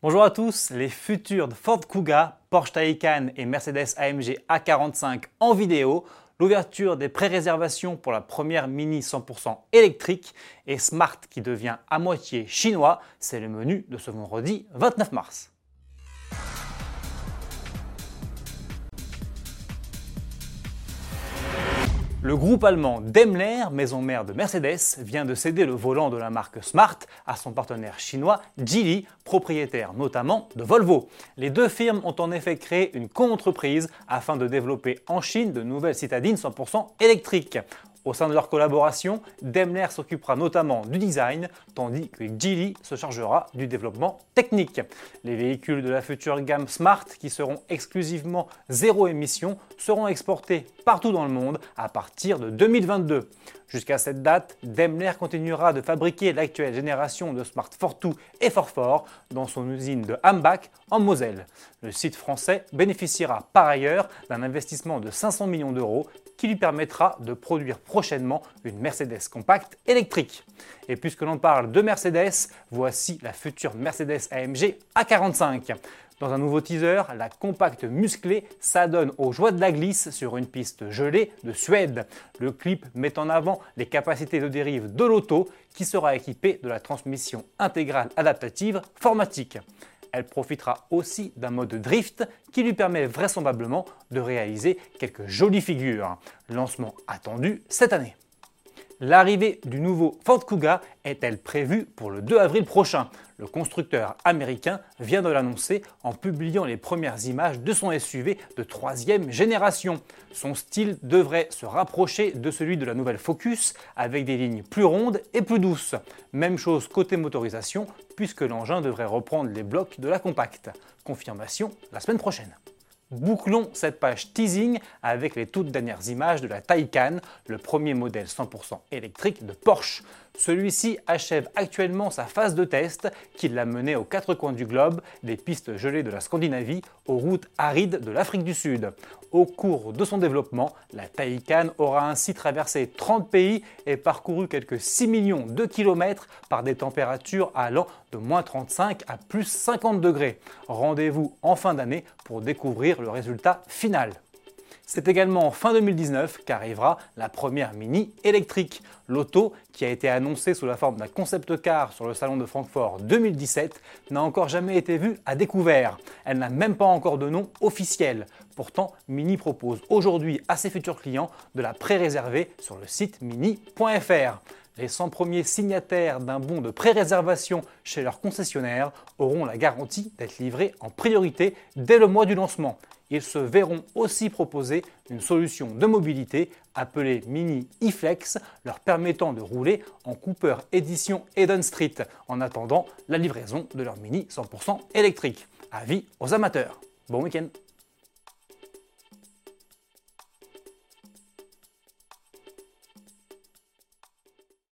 Bonjour à tous, les futurs Ford Kuga, Porsche Taycan et Mercedes AMG A45 en vidéo, l'ouverture des pré-réservations pour la première Mini 100% électrique et Smart qui devient à moitié chinois, c'est le menu de ce vendredi 29 mars. Le groupe allemand Daimler, maison mère de Mercedes, vient de céder le volant de la marque Smart à son partenaire chinois Geely, propriétaire notamment de Volvo. Les deux firmes ont en effet créé une co-entreprise afin de développer en Chine de nouvelles citadines 100% électriques. Au sein de leur collaboration, Daimler s'occupera notamment du design, tandis que Geely se chargera du développement technique. Les véhicules de la future gamme Smart, qui seront exclusivement zéro émission, seront exportés partout dans le monde à partir de 2022. Jusqu'à cette date, Daimler continuera de fabriquer l'actuelle génération de Smart Fortwo et Forfort dans son usine de Hambach en Moselle. Le site français bénéficiera par ailleurs d'un investissement de 500 millions d'euros qui lui permettra de produire prochainement une Mercedes compacte électrique. Et puisque l'on parle de Mercedes, voici la future Mercedes AMG A45. Dans un nouveau teaser, la compacte musclée s'adonne aux joies de la glisse sur une piste gelée de Suède. Le clip met en avant les capacités de dérive de l'auto qui sera équipée de la transmission intégrale adaptative Formatique. Elle profitera aussi d'un mode drift qui lui permet vraisemblablement de réaliser quelques jolies figures. Lancement attendu cette année. L'arrivée du nouveau Ford Kuga est-elle prévue pour le 2 avril prochain? Le constructeur américain vient de l'annoncer en publiant les premières images de son SUV de troisième génération. Son style devrait se rapprocher de celui de la nouvelle Focus avec des lignes plus rondes et plus douces. Même chose côté motorisation puisque l'engin devrait reprendre les blocs de la compacte. Confirmation la semaine prochaine. Bouclons cette page teasing avec les toutes dernières images de la Taycan, le premier modèle 100% électrique de Porsche. Celui-ci achève actuellement sa phase de test qui l'a mené aux quatre coins du globe, des pistes gelées de la Scandinavie aux routes arides de l'Afrique du Sud. Au cours de son développement, la Taycan aura ainsi traversé 30 pays et parcouru quelques 6 millions de kilomètres par des températures allant de moins 35 à plus 50 degrés. Rendez-vous en fin d'année pour découvrir le résultat final. C'est également en fin 2019 qu'arrivera la première Mini électrique. L'auto, qui a été annoncée sous la forme d'un concept car sur le salon de Francfort 2017, n'a encore jamais été vue à découvert. Elle n'a même pas encore de nom officiel. Pourtant, Mini propose aujourd'hui à ses futurs clients de la pré-réserver sur le site mini.fr. Les 100 premiers signataires d'un bon de pré-réservation chez leur concessionnaire auront la garantie d'être livrés en priorité dès le mois du lancement ils se verront aussi proposer une solution de mobilité appelée Mini e-Flex, leur permettant de rouler en Cooper Edition Eden Street en attendant la livraison de leur Mini 100% électrique. Avis aux amateurs. Bon week-end